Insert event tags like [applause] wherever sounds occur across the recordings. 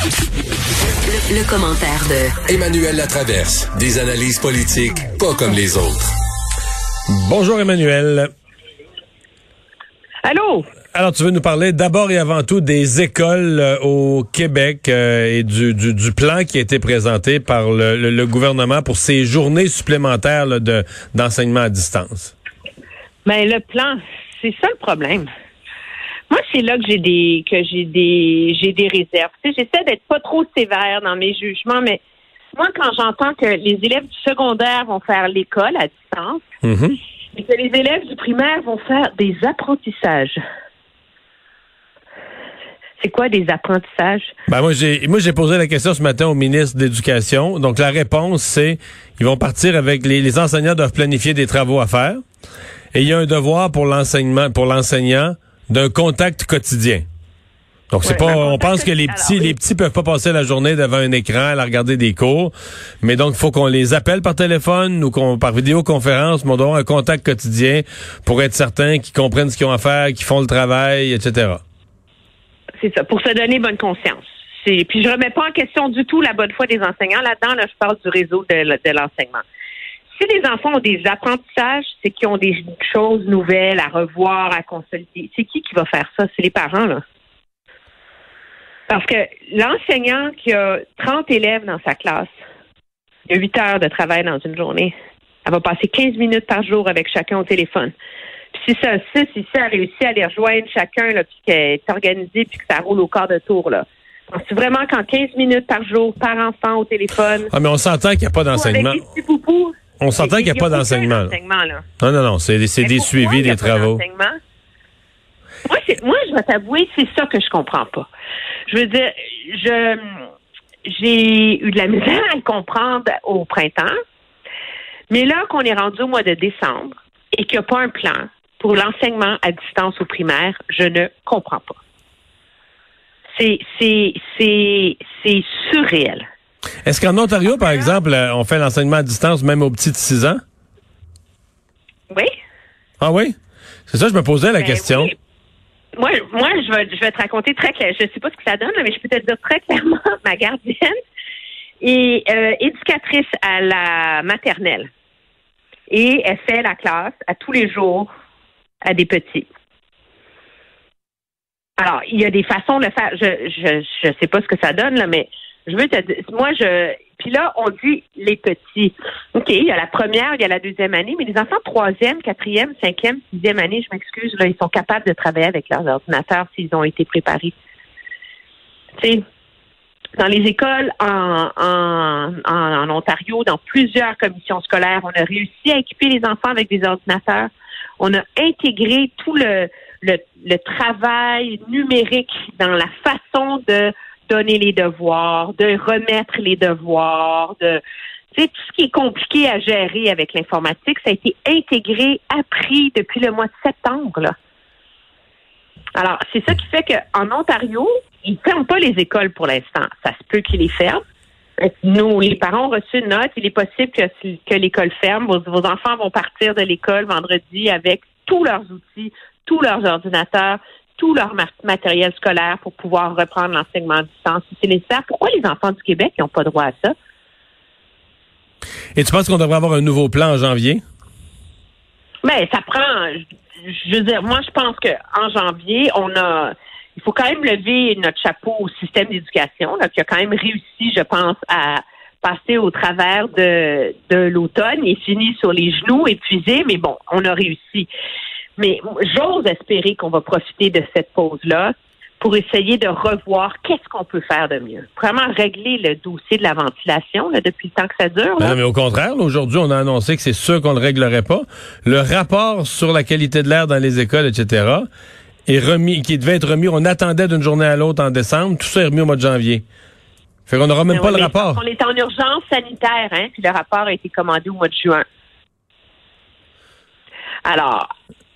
Le, le commentaire de Emmanuel Latraverse. Des analyses politiques pas comme les autres. Bonjour Emmanuel. Allô? Alors, tu veux nous parler d'abord et avant tout des écoles euh, au Québec euh, et du, du, du, plan qui a été présenté par le, le, le gouvernement pour ces journées supplémentaires là, de, d'enseignement à distance. Mais le plan, c'est ça le problème. Moi, c'est là que j'ai des que j'ai des j'ai des réserves. Tu sais, j'essaie d'être pas trop sévère dans mes jugements, mais moi, quand j'entends que les élèves du secondaire vont faire l'école à distance Mhm. et que les élèves du primaire vont faire des apprentissages. C'est quoi des apprentissages? Ben moi j'ai moi j'ai posé la question ce matin au ministre de l'Éducation. Donc la réponse c'est ils vont partir avec les, les enseignants doivent planifier des travaux à faire et il y a un devoir pour l'enseignement pour l'enseignant d'un contact quotidien. Donc c'est Ouais, pas on pense que les petits Alors, les petits peuvent pas passer la journée devant un écran à regarder des cours, mais donc il faut qu'on les appelle par téléphone ou qu'on par vidéoconférence, mais on doit avoir un contact quotidien pour être certain qu'ils comprennent ce qu'ils ont à faire, qu'ils font le travail, etc. C'est ça, pour se donner bonne conscience. Puis je remets pas en question du tout la bonne foi des enseignants. Là-dedans, là, je parle du réseau de, de l'enseignement. Si les enfants ont des apprentissages, c'est qu'ils ont des choses nouvelles à revoir, à consolider. C'est qui qui va faire ça? C'est les parents, là. Parce que l'enseignant qui a 30 élèves dans sa classe, il y a 8 heures de travail dans une journée. Elle va passer 15 minutes par jour avec chacun au téléphone. Puis si ça, si, si ça a réussi à les rejoindre chacun, là, puis qu'elle est organisée, puis que ça roule au quart de tour, là. C'est vraiment qu'en 15 minutes par jour, par enfant au téléphone, Ah mais on s'entend qu'il n'y a pas d'enseignement. Des On s'entend qu'il n'y a pas d'enseignement. Non, non, non, c'est des pourquoi suivis, des travaux? Moi, moi, je vais t'avouer, c'est ça que je comprends pas. Je veux dire, je j'ai eu de la misère à le comprendre au printemps, mais là qu'on est rendu au mois de décembre et qu'il n'y a pas un plan pour l'enseignement à distance au primaire, je ne comprends pas. C'est c'est c'est c'est surréel. Est-ce qu'en Ontario, par exemple, euh, on fait l'enseignement à distance même aux petits de 6 ans? Oui. Ah oui? C'est ça, je me posais la Ben question. oui. Moi, moi, je vais, je vais te raconter très clair. Je sais pas ce que ça donne, mais je peux te dire très clairement, [laughs] ma gardienne est euh, éducatrice à la maternelle. Et elle fait la classe à tous les jours à des petits. Alors, il y a des façons de le faire. Je, je, je sais pas ce que ça donne, là, mais je veux te dire, moi, je, puis là, on dit les petits. OK, il y a la première, il y a la deuxième année, mais les enfants troisième, quatrième, cinquième, sixième année, je m'excuse, là, ils sont capables de travailler avec leurs ordinateurs s'ils ont été préparés. Tu sais, dans les écoles en, Ontario, dans plusieurs commissions scolaires, on a réussi à équiper les enfants avec des ordinateurs. On a intégré tout le travail numérique dans la façon de donner les devoirs, de remettre les devoirs, de tout ce qui est compliqué à gérer avec l'informatique, ça a été intégré, appris depuis le mois de septembre. Alors, c'est ça qui fait qu'en Ontario, ils ne ferment pas les écoles pour l'instant. Ça se peut qu'ils les ferment. Nous, les parents ont reçu une note. Il est possible que, l'école ferme. Vos enfants vont partir de l'école vendredi avec tous leurs outils, tous leurs ordinateurs, tout leur ma- matériel scolaire pour pouvoir reprendre l'enseignement à distance si c'est nécessaire. Pourquoi les enfants du Québec n'ont pas droit à ça? Et tu penses qu'on devrait avoir un nouveau plan en janvier? Mais ça prend, je, veux dire, moi je pense que en janvier, on a, il faut quand même lever notre chapeau au système d'éducation, qui a quand même réussi, je pense, à passer au travers de, de l'automne. Il est fini sur les genoux, épuisé, mais bon, on a réussi. Mais j'ose espérer qu'on va profiter de cette pause-là pour essayer de revoir qu'est-ce qu'on peut faire de mieux. Vraiment régler le dossier de la ventilation là, depuis le temps que ça dure. Ben là. non, mais au contraire, aujourd'hui, on a annoncé que c'est sûr qu'on ne le réglerait pas. Le rapport sur la qualité de l'air dans les écoles, etc., est remis, qui devait être remis, on attendait d'une journée à l'autre en décembre, tout ça est remis au mois de janvier. Fait qu'on n'aura même Mais pas le rapport. On est en urgence sanitaire, hein, puis le rapport a été commandé au mois de juin. Alors,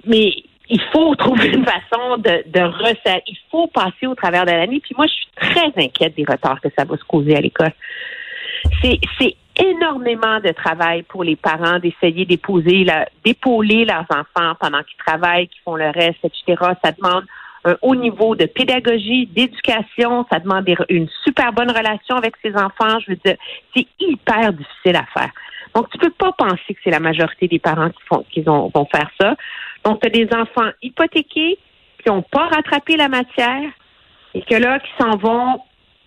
mais il faut [laughs] trouver une façon de, de resserrer. Il faut passer au travers de l'année. Puis moi, je suis très inquiète des retards que ça va se causer à l'école. C'est, c'est énormément de travail pour les parents d'essayer d'épouser, la- d'épauler leurs enfants pendant qu'ils travaillent, qu'ils font le reste, etc. Ça demande un haut niveau de pédagogie, d'éducation. Ça demande une super bonne relation avec ses enfants. Je veux dire, c'est hyper difficile à faire. Donc, tu peux pas penser que c'est la majorité des parents qui font, qui vont, vont faire ça. Donc, tu as des enfants hypothéqués qui n'ont pas rattrapé la matière et que là, qui s'en vont,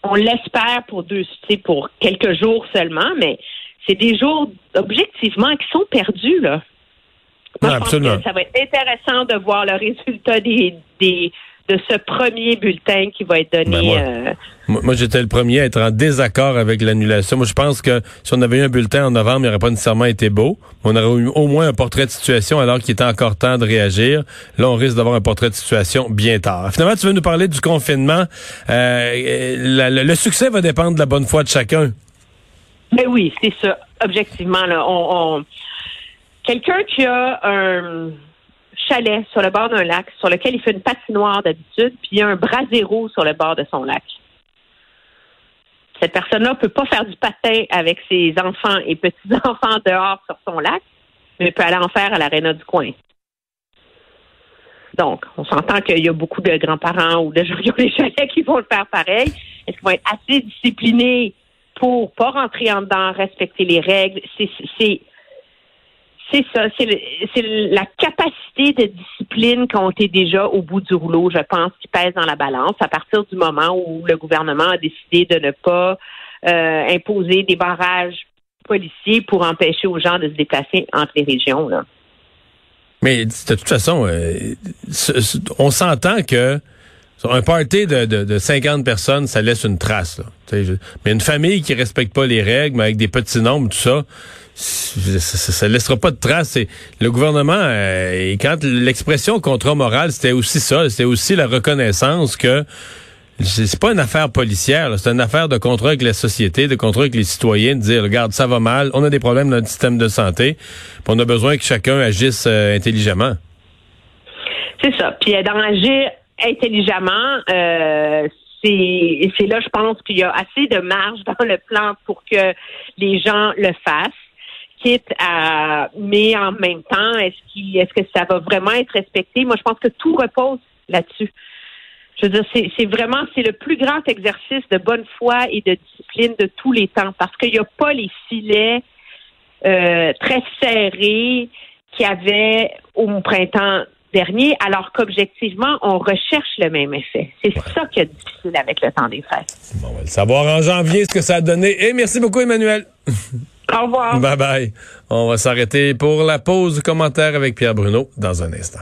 on l'espère pour deux, pour quelques jours seulement, mais c'est des jours objectivement qui sont perdus, là. Moi, je Pense que ça va être intéressant de voir le résultat des, des, de ce premier bulletin qui va être donné. Ben, moi, euh, moi j'étais le premier à être en désaccord avec l'annulation. Moi, je pense que si on avait eu un bulletin en novembre, il n'aurait pas nécessairement été beau. On aurait eu au moins un portrait de situation alors qu'il était encore temps de réagir. Là, on risque d'avoir un portrait de situation bien tard. Finalement, tu veux nous parler du confinement. Euh, le succès va dépendre de la bonne foi de chacun. Mais oui, c'est ça. Objectivement, là, on, on... quelqu'un qui a un chalet sur le bord d'un lac sur lequel il fait une patinoire d'habitude, puis il y a un bras zéro sur le bord de son lac. Cette personne-là ne peut pas faire du patin avec ses enfants et petits-enfants [laughs] dehors sur son lac, mais peut aller en faire à l'aréna du coin. Donc, on s'entend qu'il y a beaucoup de grands-parents ou de gens qui ont des chalets qui vont le faire pareil. Est-ce qu'ils vont être assez disciplinés pour pas rentrer en dedans, respecter les règles? C'est c'est ça, c'est la capacité de discipline qu'on était déjà au bout du rouleau, je pense, qui pèse dans la balance à partir du moment où le gouvernement a décidé de ne pas euh, imposer des barrages policiers pour empêcher aux gens de se déplacer entre les régions. Mais de toute façon, euh, on s'entend que un party de, de, 50 personnes, ça laisse une trace. Là. Mais une famille qui respecte pas les règles, mais avec des petits nombres, tout ça, ça, ne laissera pas de traces. le gouvernement, euh, quand l'expression contrat moral, c'était aussi ça, c'était aussi la reconnaissance que c'est pas une affaire policière, c'est une affaire de contrat avec la société, de contrat avec les citoyens, de dire, regarde, ça va mal, on a des problèmes dans notre système de santé, on a besoin que chacun agisse euh, intelligemment. C'est ça. Puis dans agir intelligemment, euh, c'est là, je pense qu'il y a assez de marge dans le plan pour que les gens le fassent à, mais en même temps, est-ce qu'il, est-ce que ça va vraiment être respecté? Moi, je pense que tout repose là-dessus. Je veux dire, c'est, vraiment, c'est le plus grand exercice de bonne foi et de discipline de tous les temps parce qu'il n'y a pas les filets euh, très serrés qu'il y avait au printemps dernier, alors qu'objectivement, on recherche le même effet. C'est ça qui est difficile avec le temps des fêtes. Bon, on va le savoir en janvier ce que ça a donné. Et merci beaucoup, Emmanuel. [laughs] Au revoir. Bye bye. On va s'arrêter pour la pause commentaire avec Pierre Bruno dans un instant.